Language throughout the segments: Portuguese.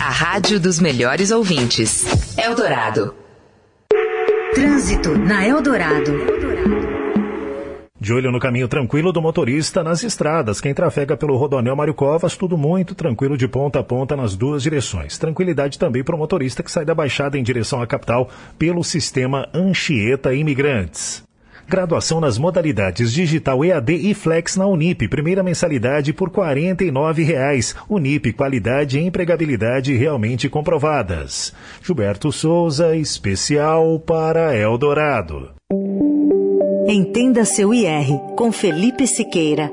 A rádio dos melhores ouvintes. Eldorado. Trânsito na Eldorado. De olho no caminho tranquilo do motorista nas estradas. Quem trafega pelo Rodonel Mário Covas, tudo muito tranquilo de ponta a ponta nas duas direções. Tranquilidade também para o motorista que sai da Baixada em direção à capital pelo sistema Anchieta Imigrantes. Graduação nas modalidades digital EAD e Flex na Unip. Primeira mensalidade por R$ 49,00. Unip, qualidade e empregabilidade realmente comprovadas. Gilberto Souza, especial para Eldorado. Entenda seu IR com Felipe Siqueira.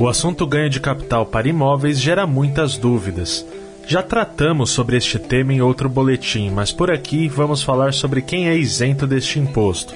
O assunto ganho de capital para imóveis gera muitas dúvidas. Já tratamos sobre este tema em outro boletim, mas por aqui vamos falar sobre quem é isento deste imposto.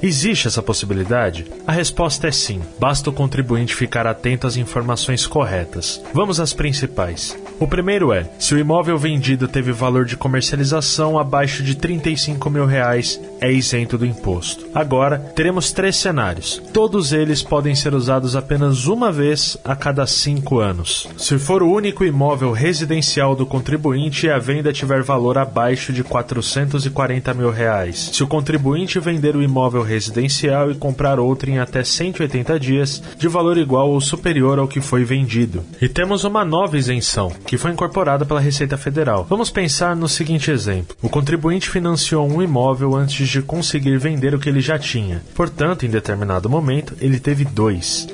Existe essa possibilidade? A resposta é sim, basta o contribuinte ficar atento às informações corretas. Vamos às principais. O primeiro é: se o imóvel vendido teve valor de comercialização abaixo de 35 mil reais, é isento do imposto. Agora, teremos três cenários. Todos eles podem ser usados apenas uma vez a cada cinco anos. Se for o único imóvel residencial do contribuinte e a venda tiver valor abaixo de 440 mil reais. Se o contribuinte vender o imóvel residencial e comprar outro em até 180 dias, de valor igual ou superior ao que foi vendido. E temos uma nova isenção, que foi incorporada pela Receita Federal. Vamos pensar no seguinte exemplo: o contribuinte financiou um imóvel antes de conseguir vender o que ele já tinha. Portanto, em determinado momento, ele teve dois.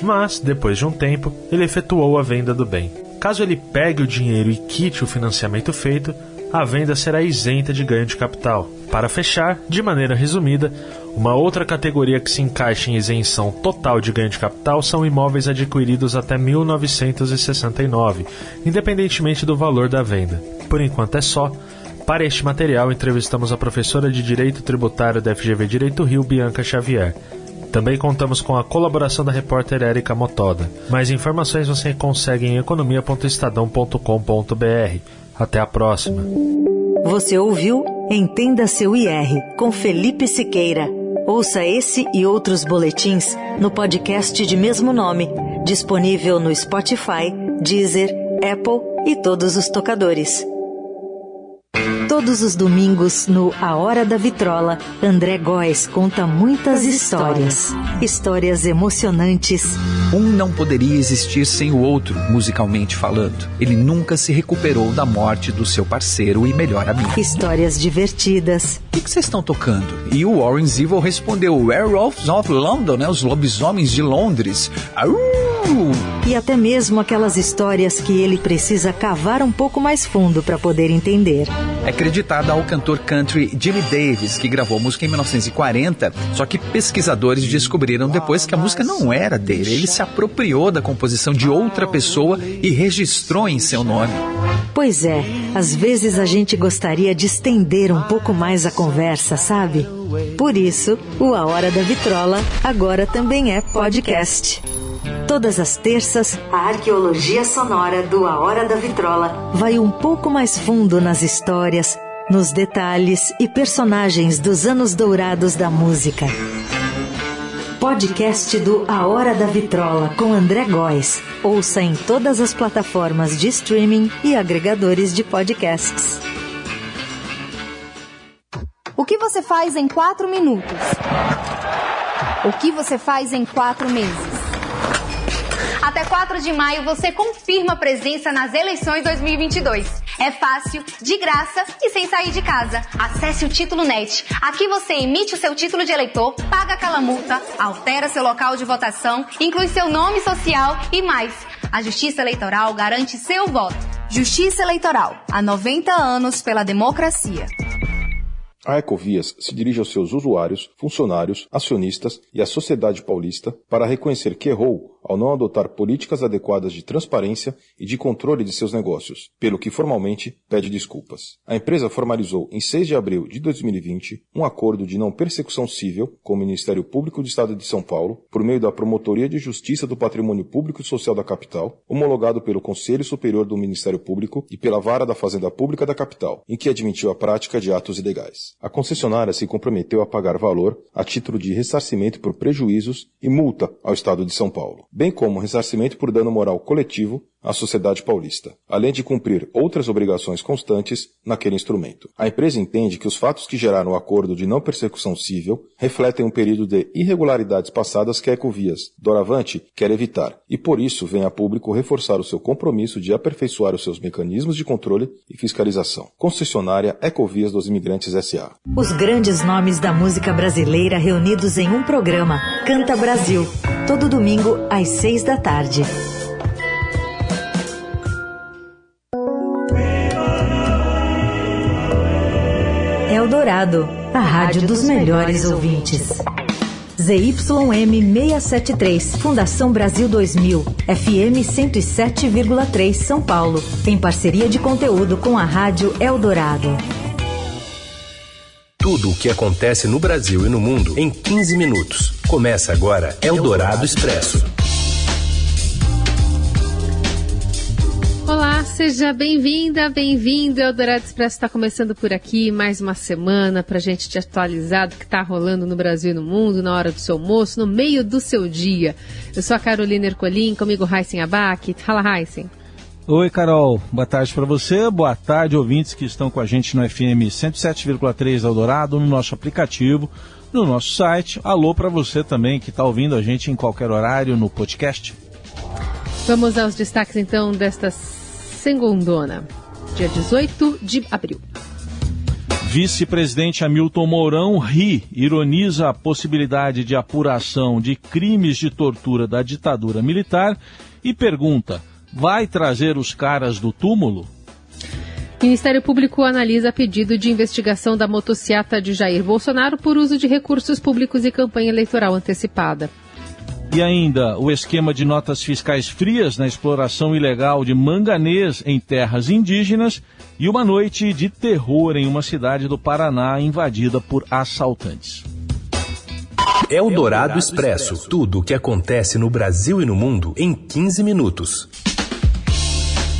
Mas, depois de um tempo, ele efetuou a venda do bem. Caso ele pegue o dinheiro e quite o financiamento feito, a venda será isenta de ganho de capital. Para fechar, de maneira resumida, uma outra categoria que se encaixa em isenção total de ganho de capital são imóveis adquiridos até 1969, independentemente do valor da venda. Por enquanto é só. Para este material, entrevistamos a professora de Direito Tributário da FGV Direito Rio, Bianca Xavier. Também contamos com a colaboração da repórter Érica Motoda. Mais informações você consegue em economia.estadão.com.br. Até a próxima. Você ouviu Entenda seu IR com Felipe Siqueira. Ouça esse e outros boletins no podcast de mesmo nome, disponível no Spotify, Deezer, Apple e todos os tocadores. Todos os domingos, no A Hora da Vitrola, André Góes conta muitas histórias. Histórias emocionantes. Um não poderia existir sem o outro, musicalmente falando. Ele nunca se recuperou da morte do seu parceiro e melhor amigo. Histórias divertidas. O que vocês estão tocando? E o Warren Zevon respondeu: Werewolves of London, né? Os lobisomens de Londres. E até mesmo aquelas histórias que ele precisa cavar um pouco mais fundo para poder entender. É creditada ao cantor country Jimmy Davis, que gravou a música em 1940, só que pesquisadores descobriram depois que a música não era dele. Ele se apropriou da composição de outra pessoa e registrou em seu nome. Pois é, às vezes a gente gostaria de estender um pouco mais a conversa, sabe? Por isso, o A Hora da Vitrola agora também é podcast. Todas as terças, a arqueologia sonora do A Hora da Vitrola vai um pouco mais fundo nas histórias, nos detalhes e personagens dos anos dourados da música. Podcast do A Hora da Vitrola com André Góes. Ouça em todas as plataformas de streaming e agregadores de podcasts. O que você faz em quatro minutos? O que você faz em quatro meses? Até 4 de maio você confirma presença nas eleições 2022. É fácil, de graça e sem sair de casa. Acesse o Título Net. Aqui você emite o seu título de eleitor, paga aquela multa, altera seu local de votação, inclui seu nome social e mais. A Justiça Eleitoral garante seu voto. Justiça Eleitoral. Há 90 anos pela democracia. A Ecovias se dirige aos seus usuários, funcionários, acionistas e à sociedade paulista para reconhecer que errou ao não adotar políticas adequadas de transparência e de controle de seus negócios, pelo que formalmente pede desculpas. A empresa formalizou em 6 de abril de 2020 um acordo de não persecução civil com o Ministério Público do Estado de São Paulo por meio da Promotoria de Justiça do Patrimônio Público e Social da Capital, homologado pelo Conselho Superior do Ministério Público e pela Vara da Fazenda Pública da Capital, em que admitiu a prática de atos ilegais. A concessionária se comprometeu a pagar valor a título de ressarcimento por prejuízos e multa ao Estado de São Paulo, bem como ressarcimento por dano moral coletivo à sociedade paulista, além de cumprir outras obrigações constantes naquele instrumento. A empresa entende que os fatos que geraram o acordo de não persecução civil refletem um período de irregularidades passadas que a Ecovias, doravante, quer evitar, e por isso vem a público reforçar o seu compromisso de aperfeiçoar os seus mecanismos de controle e fiscalização. Concessionária Ecovias dos Imigrantes S.A. Os grandes nomes da música brasileira reunidos em um programa. Canta Brasil. Todo domingo às seis da tarde. Eldorado, a rádio dos melhores ouvintes. ZYM 673, Fundação Brasil 2000, FM 107,3 São Paulo, em parceria de conteúdo com a Rádio Eldorado. Tudo o que acontece no Brasil e no mundo em 15 minutos. Começa agora Eldorado Expresso. Seja bem-vinda, bem-vindo. Eldorado Expresso está começando por aqui mais uma semana para a gente te atualizar do que está rolando no Brasil e no mundo na hora do seu almoço, no meio do seu dia. Eu sou a Carolina Ercolim, comigo Heisen Abac. Fala, Heisen. Oi, Carol. Boa tarde para você. Boa tarde, ouvintes que estão com a gente no FM 107,3 Eldorado, no nosso aplicativo, no nosso site. Alô para você também que está ouvindo a gente em qualquer horário no podcast. Vamos aos destaques então desta segundona, dia 18 de abril. Vice-presidente Hamilton Mourão ri, ironiza a possibilidade de apuração de crimes de tortura da ditadura militar e pergunta: vai trazer os caras do túmulo? Ministério Público analisa pedido de investigação da motociata de Jair Bolsonaro por uso de recursos públicos e campanha eleitoral antecipada. E ainda o esquema de notas fiscais frias na exploração ilegal de manganês em terras indígenas e uma noite de terror em uma cidade do Paraná invadida por assaltantes. Eldorado Expresso tudo o que acontece no Brasil e no mundo em 15 minutos.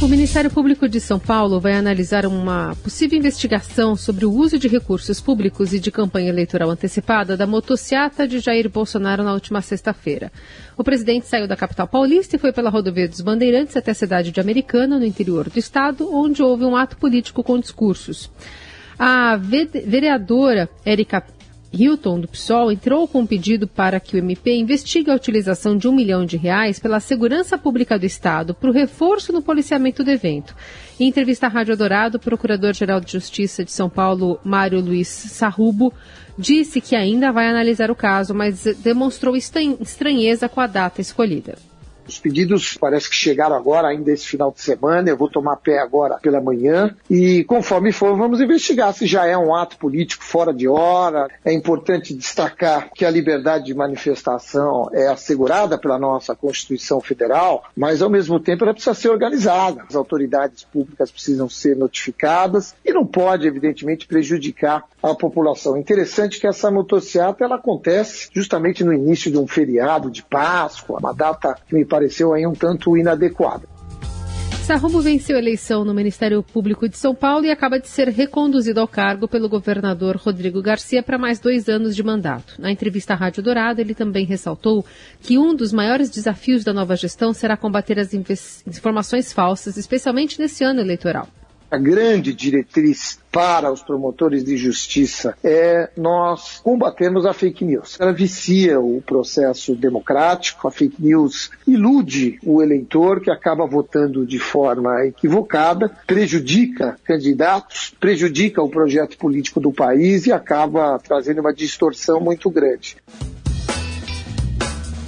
O Ministério Público de São Paulo vai analisar uma possível investigação sobre o uso de recursos públicos e de campanha eleitoral antecipada da motociata de Jair Bolsonaro na última sexta-feira. O presidente saiu da capital paulista e foi pela rodovia dos Bandeirantes até a cidade de Americana, no interior do estado, onde houve um ato político com discursos. A vereadora Érica Hilton, do PSOL, entrou com um pedido para que o MP investigue a utilização de um milhão de reais pela segurança pública do Estado para o reforço no policiamento do evento. Em entrevista à Rádio Dourado, o Procurador-Geral de Justiça de São Paulo, Mário Luiz Sarrubo, disse que ainda vai analisar o caso, mas demonstrou estranheza com a data escolhida. Os pedidos parece que chegaram agora, ainda esse final de semana. Eu vou tomar pé agora pela manhã e, conforme for, vamos investigar se já é um ato político fora de hora. É importante destacar que a liberdade de manifestação é assegurada pela nossa Constituição Federal, mas ao mesmo tempo ela precisa ser organizada. As autoridades públicas precisam ser notificadas e não pode, evidentemente, prejudicar a população. Interessante que essa motociata ela acontece justamente no início de um feriado de Páscoa, uma data que me pareceu aí um tanto inadequada. Sarrubo venceu a eleição no Ministério Público de São Paulo e acaba de ser reconduzido ao cargo pelo governador Rodrigo Garcia para mais dois anos de mandato. Na entrevista à Rádio Dourado, ele também ressaltou que um dos maiores desafios da nova gestão será combater as informações falsas, especialmente nesse ano eleitoral a grande diretriz para os promotores de justiça é nós combatermos a fake news. Ela vicia o processo democrático, a fake news ilude o eleitor que acaba votando de forma equivocada, prejudica candidatos, prejudica o projeto político do país e acaba trazendo uma distorção muito grande.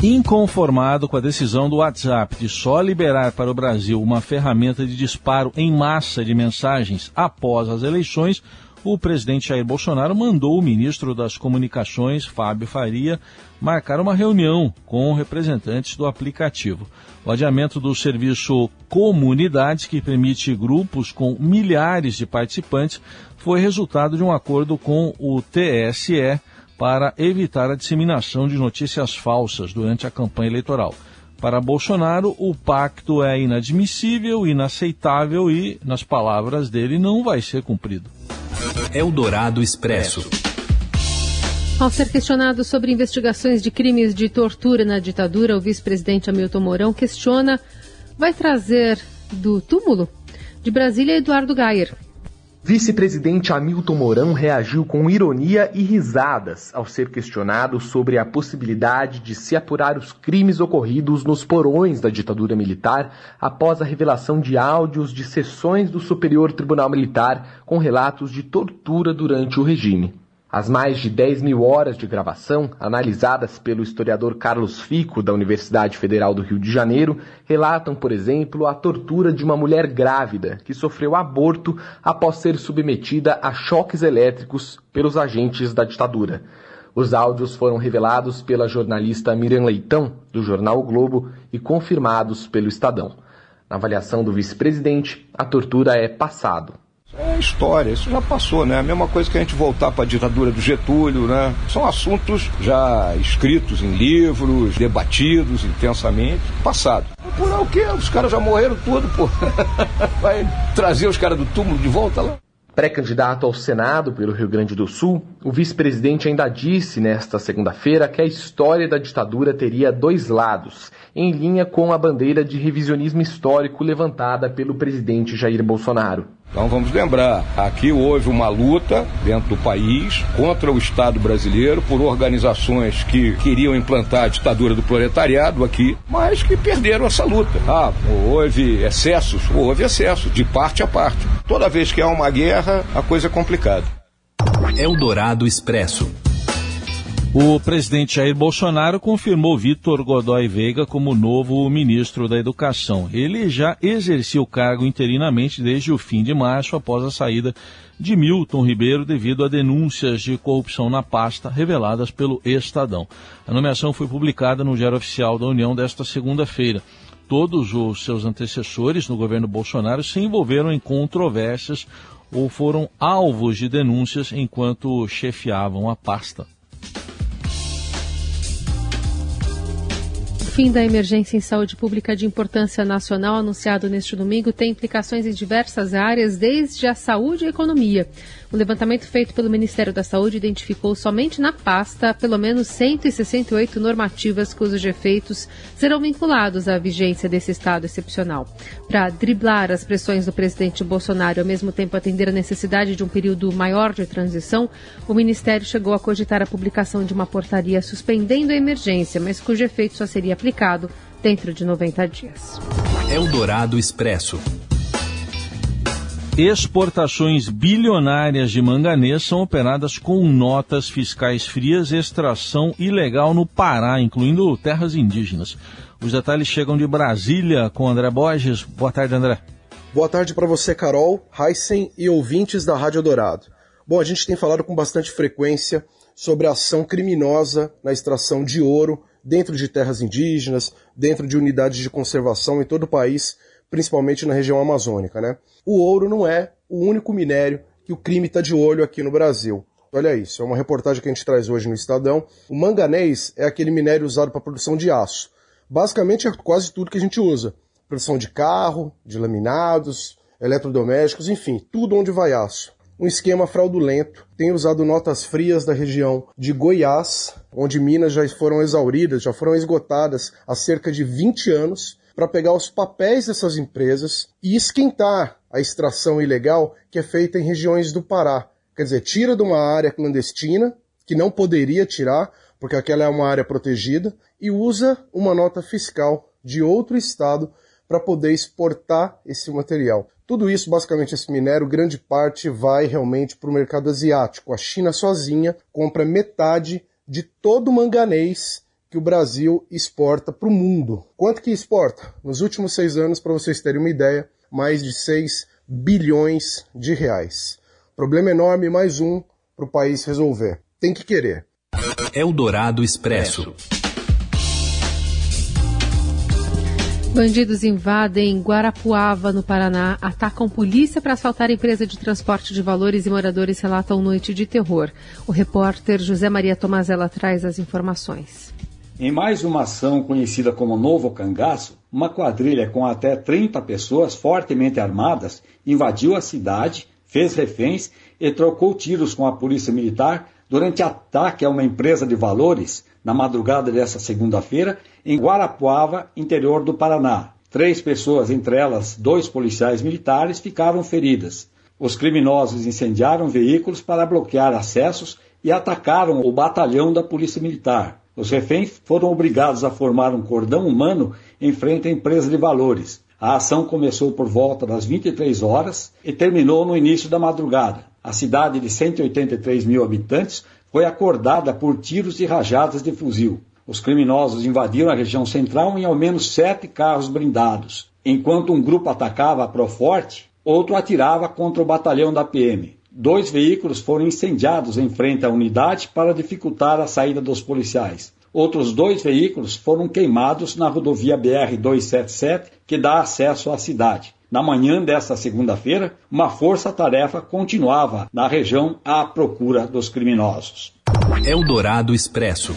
Inconformado com a decisão do WhatsApp de só liberar para o Brasil uma ferramenta de disparo em massa de mensagens após as eleições, o presidente Jair Bolsonaro mandou o ministro das Comunicações, Fábio Faria, marcar uma reunião com representantes do aplicativo. O adiamento do serviço Comunidades, que permite grupos com milhares de participantes, foi resultado de um acordo com o TSE para evitar a disseminação de notícias falsas durante a campanha eleitoral. Para Bolsonaro, o pacto é inadmissível, inaceitável e, nas palavras dele, não vai ser cumprido. Eldorado Expresso. Ao ser questionado sobre investigações de crimes de tortura na ditadura, o vice-presidente Hamilton Mourão questiona vai trazer do túmulo de Brasília Eduardo Gayer. Vice-presidente Hamilton Mourão reagiu com ironia e risadas ao ser questionado sobre a possibilidade de se apurar os crimes ocorridos nos porões da ditadura militar após a revelação de áudios de sessões do Superior Tribunal Militar com relatos de tortura durante o regime. As mais de 10 mil horas de gravação, analisadas pelo historiador Carlos Fico, da Universidade Federal do Rio de Janeiro, relatam, por exemplo, a tortura de uma mulher grávida que sofreu aborto após ser submetida a choques elétricos pelos agentes da ditadura. Os áudios foram revelados pela jornalista Miriam Leitão, do jornal o Globo, e confirmados pelo Estadão. Na avaliação do vice-presidente, a tortura é passado. É história, isso já passou, né? A mesma coisa que a gente voltar para a ditadura do Getúlio, né? São assuntos já escritos em livros, debatidos intensamente, passado. Por o quê? Os caras já morreram tudo, pô. Vai trazer os caras do túmulo de volta lá? Pré-candidato ao Senado pelo Rio Grande do Sul, o vice-presidente ainda disse nesta segunda-feira que a história da ditadura teria dois lados, em linha com a bandeira de revisionismo histórico levantada pelo presidente Jair Bolsonaro. Então vamos lembrar, aqui houve uma luta dentro do país contra o Estado brasileiro por organizações que queriam implantar a ditadura do proletariado aqui, mas que perderam essa luta. Ah, houve excessos? Houve excessos, de parte a parte. Toda vez que há uma guerra, a coisa é complicada. Eldorado Expresso. O presidente Jair Bolsonaro confirmou Vitor Godoy Veiga como novo ministro da Educação. Ele já exercia o cargo interinamente desde o fim de março, após a saída de Milton Ribeiro devido a denúncias de corrupção na pasta reveladas pelo Estadão. A nomeação foi publicada no Diário Oficial da União desta segunda-feira. Todos os seus antecessores no governo Bolsonaro se envolveram em controvérsias ou foram alvos de denúncias enquanto chefiavam a pasta. fim da emergência em saúde pública de importância nacional anunciado neste domingo tem implicações em diversas áreas, desde a saúde e a economia. O levantamento feito pelo Ministério da Saúde identificou somente na pasta pelo menos 168 normativas cujos efeitos serão vinculados à vigência desse estado excepcional. Para driblar as pressões do presidente Bolsonaro e ao mesmo tempo atender a necessidade de um período maior de transição, o Ministério chegou a cogitar a publicação de uma portaria suspendendo a emergência, mas cujo efeito só seria aplicado dentro de 90 dias. Eldorado Expresso. Exportações bilionárias de manganês são operadas com notas fiscais frias extração ilegal no Pará, incluindo terras indígenas. Os detalhes chegam de Brasília com André Borges. Boa tarde, André. Boa tarde para você, Carol, Heisen e ouvintes da Rádio Dourado. Bom, a gente tem falado com bastante frequência sobre a ação criminosa na extração de ouro dentro de terras indígenas, dentro de unidades de conservação em todo o país, principalmente na região amazônica. Né? O ouro não é o único minério que o crime está de olho aqui no Brasil. Olha isso, é uma reportagem que a gente traz hoje no Estadão. O manganês é aquele minério usado para produção de aço. Basicamente é quase tudo que a gente usa. Produção de carro, de laminados, eletrodomésticos, enfim, tudo onde vai aço. Um esquema fraudulento. Tem usado notas frias da região de Goiás, onde minas já foram exauridas, já foram esgotadas há cerca de 20 anos para pegar os papéis dessas empresas e esquentar a extração ilegal que é feita em regiões do Pará. Quer dizer, tira de uma área clandestina, que não poderia tirar, porque aquela é uma área protegida, e usa uma nota fiscal de outro estado para poder exportar esse material. Tudo isso, basicamente, esse minério, grande parte vai realmente para o mercado asiático. A China sozinha compra metade de todo o manganês que o Brasil exporta para o mundo. Quanto que exporta? Nos últimos seis anos, para vocês terem uma ideia, mais de 6 bilhões de reais. Problema enorme, mais um para o país resolver. Tem que querer. Eldorado Expresso. Bandidos invadem Guarapuava, no Paraná, atacam polícia para assaltar empresa de transporte de valores e moradores relatam noite de terror. O repórter José Maria Tomazella traz as informações. Em mais uma ação conhecida como Novo Cangaço, uma quadrilha com até 30 pessoas fortemente armadas invadiu a cidade, fez reféns e trocou tiros com a polícia militar durante ataque a uma empresa de valores na madrugada desta segunda-feira em Guarapuava, interior do Paraná. Três pessoas, entre elas dois policiais militares, ficaram feridas. Os criminosos incendiaram veículos para bloquear acessos e atacaram o batalhão da Polícia Militar. Os reféns foram obrigados a formar um cordão humano em frente à empresa de valores. A ação começou por volta das 23 horas e terminou no início da madrugada. A cidade de 183 mil habitantes foi acordada por tiros e rajadas de fuzil. Os criminosos invadiram a região central em ao menos sete carros blindados. Enquanto um grupo atacava a Proforte, outro atirava contra o batalhão da PM. Dois veículos foram incendiados em frente à unidade para dificultar a saída dos policiais. Outros dois veículos foram queimados na rodovia BR-277, que dá acesso à cidade. Na manhã desta segunda-feira, uma força-tarefa continuava na região à procura dos criminosos. Eldorado Expresso.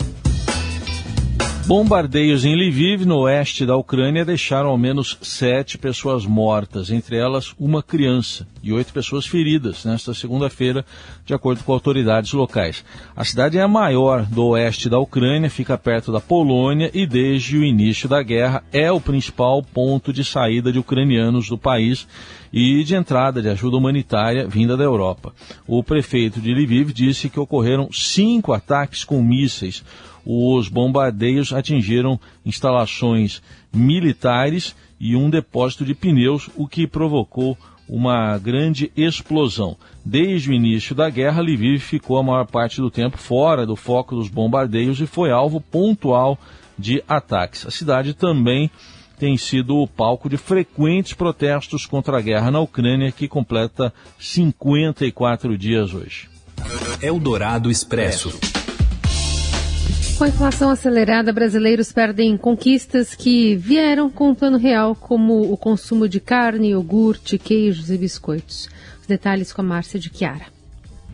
Bombardeios em Lviv, no oeste da Ucrânia, deixaram ao menos sete pessoas mortas, entre elas uma criança, e oito pessoas feridas nesta segunda-feira, de acordo com autoridades locais. A cidade é a maior do oeste da Ucrânia, fica perto da Polônia e, desde o início da guerra, é o principal ponto de saída de ucranianos do país e de entrada de ajuda humanitária vinda da Europa. O prefeito de Lviv disse que ocorreram cinco ataques com mísseis os bombardeios atingiram instalações militares e um depósito de pneus, o que provocou uma grande explosão. Desde o início da guerra, Lviv ficou a maior parte do tempo fora do foco dos bombardeios e foi alvo pontual de ataques. A cidade também tem sido o palco de frequentes protestos contra a guerra na Ucrânia, que completa 54 dias hoje. Eldorado Expresso. Com a inflação acelerada, brasileiros perdem conquistas que vieram com o plano real, como o consumo de carne, iogurte, queijos e biscoitos. Os detalhes com a Márcia de Chiara.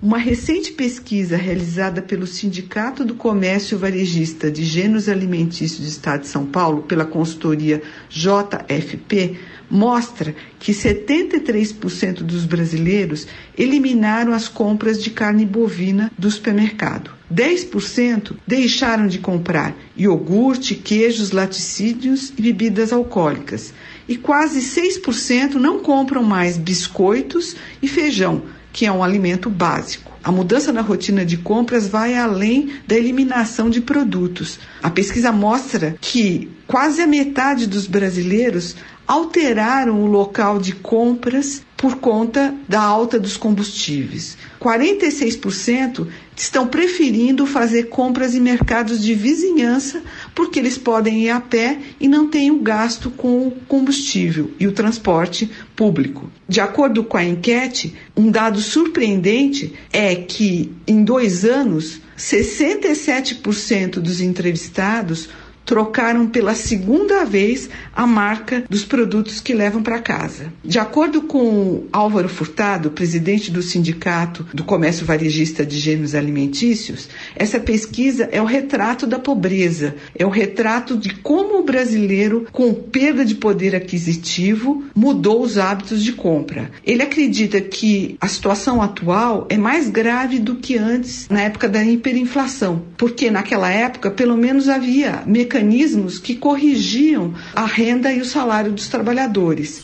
Uma recente pesquisa realizada pelo Sindicato do Comércio Varejista de Gêneros Alimentícios do Estado de São Paulo, pela consultoria JFP, mostra que 73% dos brasileiros eliminaram as compras de carne bovina do supermercado. 10% deixaram de comprar iogurte, queijos, laticídios e bebidas alcoólicas. E quase 6% não compram mais biscoitos e feijão, que é um alimento básico. A mudança na rotina de compras vai além da eliminação de produtos. A pesquisa mostra que quase a metade dos brasileiros alteraram o local de compras por conta da alta dos combustíveis. 46% estão preferindo fazer compras em mercados de vizinhança porque eles podem ir a pé e não têm o gasto com o combustível e o transporte público. De acordo com a enquete, um dado surpreendente é que em dois anos, 67% dos entrevistados trocaram pela segunda vez a marca dos produtos que levam para casa. De acordo com Álvaro Furtado, presidente do Sindicato do Comércio Varejista de Gêneros Alimentícios, essa pesquisa é o retrato da pobreza, é o retrato de como o brasileiro, com perda de poder aquisitivo, mudou os hábitos de compra. Ele acredita que a situação atual é mais grave do que antes, na época da hiperinflação, porque naquela época, pelo menos havia mecanismos mecanismos que corrigiam a renda e o salário dos trabalhadores.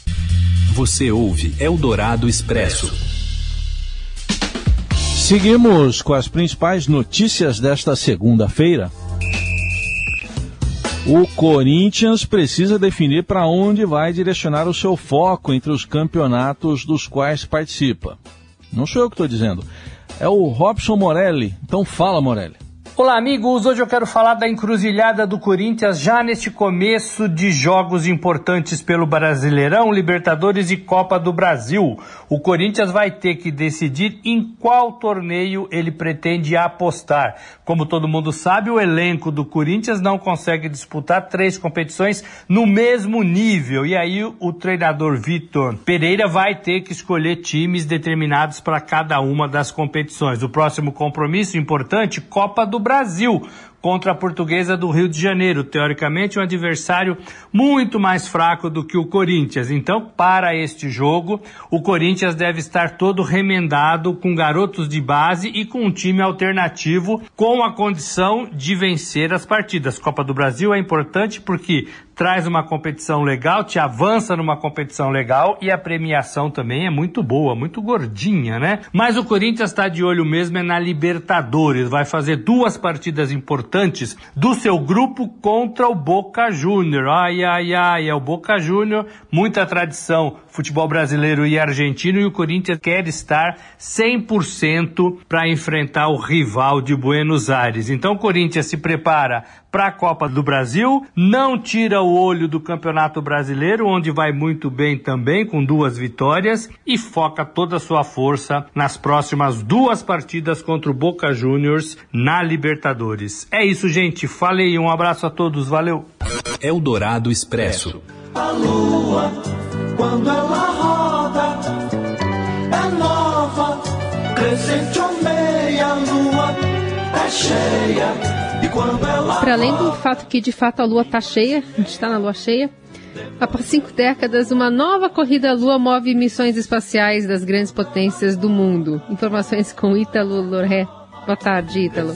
Você ouve Eldorado Expresso. Seguimos com as principais notícias desta segunda-feira. O Corinthians precisa definir para onde vai direcionar o seu foco entre os campeonatos dos quais participa. Não sou eu que estou dizendo, é o Robson Morelli. Então fala, Morelli. Olá, amigos. Hoje eu quero falar da encruzilhada do Corinthians já neste começo de jogos importantes pelo Brasileirão, Libertadores e Copa do Brasil. O Corinthians vai ter que decidir em qual torneio ele pretende apostar. Como todo mundo sabe, o elenco do Corinthians não consegue disputar três competições no mesmo nível. E aí o treinador Vitor Pereira vai ter que escolher times determinados para cada uma das competições. O próximo compromisso importante, Copa do Brasil contra a Portuguesa do Rio de Janeiro, teoricamente um adversário muito mais fraco do que o Corinthians. Então, para este jogo, o Corinthians deve estar todo remendado com garotos de base e com um time alternativo com a condição de vencer as partidas. Copa do Brasil é importante porque traz uma competição legal, te avança numa competição legal e a premiação também é muito boa, muito gordinha, né? Mas o Corinthians está de olho mesmo é na Libertadores, vai fazer duas partidas importantes do seu grupo contra o Boca Júnior. Ai, ai, ai, é o Boca Júnior, muita tradição, futebol brasileiro e argentino e o Corinthians quer estar 100% para enfrentar o rival de Buenos Aires. Então o Corinthians se prepara para a Copa do Brasil, não tira o olho do Campeonato Brasileiro, onde vai muito bem também, com duas vitórias, e foca toda a sua força nas próximas duas partidas contra o Boca Juniors na Libertadores. É isso, gente. Falei, um abraço a todos, valeu. Eldorado Expresso. A lua, quando ela roda, é nova, crescente ou meia lua, é cheia para além do fato que de fato a lua está cheia, a gente está na lua cheia, Após cinco décadas, uma nova corrida à Lua move missões espaciais das grandes potências do mundo. Informações com Ítalo Loré. Boa tarde, Ítalo.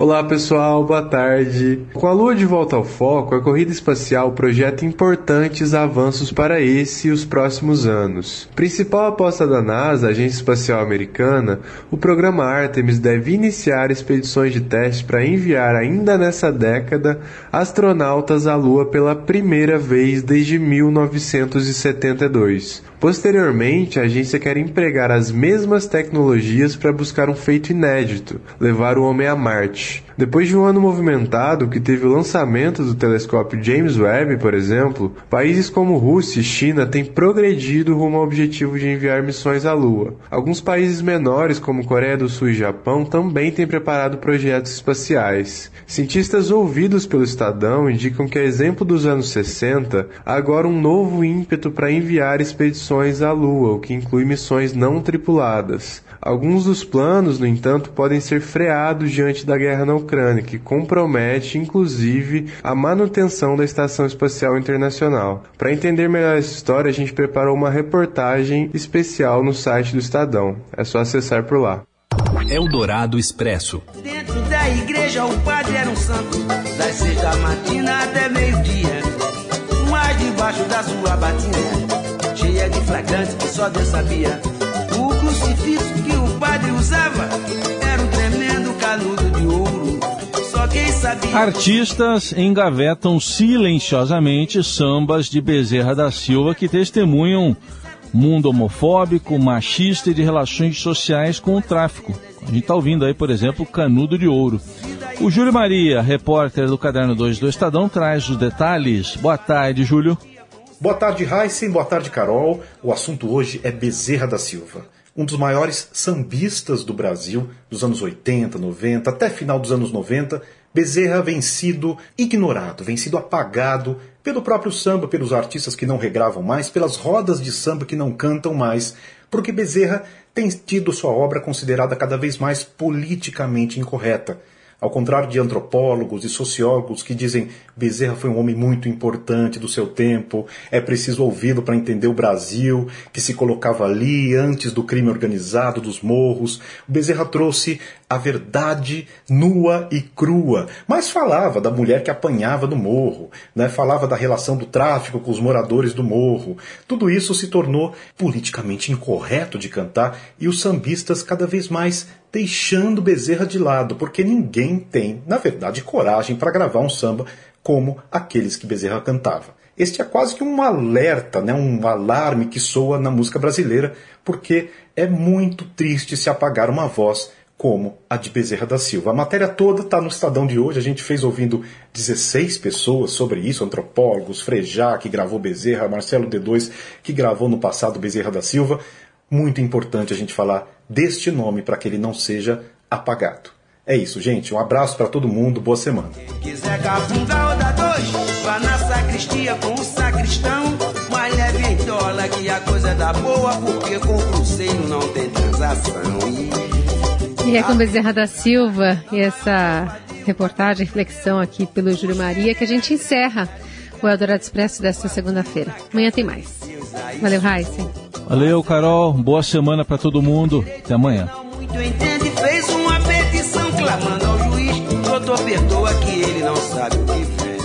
Olá pessoal, boa tarde. Com a Lua de volta ao foco, a corrida espacial projeta importantes avanços para esse e os próximos anos. Principal aposta da NASA, Agência Espacial Americana, o programa Artemis deve iniciar expedições de teste para enviar ainda nessa década astronautas à Lua pela primeira vez desde 1972. Posteriormente, a agência quer empregar as mesmas tecnologias para buscar um feito inédito: levar o homem a Marte. English. Depois de um ano movimentado que teve o lançamento do telescópio James Webb, por exemplo, países como Rússia e China têm progredido rumo ao objetivo de enviar missões à Lua. Alguns países menores, como Coreia do Sul e Japão, também têm preparado projetos espaciais. Cientistas ouvidos pelo Estadão indicam que, a exemplo dos anos 60, há agora um novo ímpeto para enviar expedições à Lua, o que inclui missões não tripuladas. Alguns dos planos, no entanto, podem ser freados diante da guerra na que compromete inclusive a manutenção da Estação Espacial Internacional. Para entender melhor essa história, a gente preparou uma reportagem especial no site do Estadão. É só acessar por lá. Eldorado Expresso. Dentro da igreja o padre era um santo, das seis da matina até meio-dia. Mas debaixo da sua batina, cheia de flagrantes que só Deus sabia. O crucifixo que o padre usava Artistas engavetam silenciosamente sambas de Bezerra da Silva que testemunham mundo homofóbico, machista e de relações sociais com o tráfico. A gente está ouvindo aí, por exemplo, Canudo de Ouro. O Júlio Maria, repórter do Caderno 2 do Estadão, traz os detalhes. Boa tarde, Júlio. Boa tarde, Heisen. Boa tarde, Carol. O assunto hoje é Bezerra da Silva. Um dos maiores sambistas do Brasil, dos anos 80, 90, até final dos anos 90, Bezerra vem sido ignorado, vem sido apagado pelo próprio samba, pelos artistas que não regravam mais, pelas rodas de samba que não cantam mais, porque Bezerra tem tido sua obra considerada cada vez mais politicamente incorreta. Ao contrário de antropólogos e sociólogos que dizem Bezerra foi um homem muito importante do seu tempo, é preciso ouvi-lo para entender o Brasil, que se colocava ali antes do crime organizado, dos morros. Bezerra trouxe a verdade nua e crua, mas falava da mulher que apanhava no morro, né? falava da relação do tráfico com os moradores do morro. Tudo isso se tornou politicamente incorreto de cantar e os sambistas cada vez mais deixando Bezerra de lado, porque ninguém tem, na verdade, coragem para gravar um samba como aqueles que Bezerra cantava. Este é quase que um alerta, né, um alarme que soa na música brasileira, porque é muito triste se apagar uma voz como a de Bezerra da Silva. A matéria toda está no Estadão de hoje. A gente fez ouvindo 16 pessoas sobre isso, antropólogos, Frejá, que gravou Bezerra, Marcelo D2, que gravou no passado Bezerra da Silva. Muito importante a gente falar deste nome para que ele não seja apagado. É isso, gente. Um abraço para todo mundo. Boa semana. Quiser capunga ou dar dois, vá na sacristia com o sacristão. Mas leve em dólar que a coisa dá boa, porque com o cruzeiro não tem transação. E é com Bezerra da Silva e essa reportagem, reflexão aqui pelo Júlio Maria, que a gente encerra o Eldorado Expresso desta segunda-feira. Amanhã tem mais. Valeu, Heisen. Valeu, Carol. Boa semana para todo mundo. Até amanhã. Muito entende, fez uma petição clamando ao juiz. Doutor, perdoa que ele não sabe o que fez.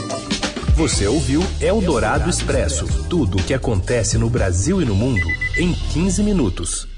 Você ouviu Eldorado Expresso tudo o que acontece no Brasil e no mundo em 15 minutos.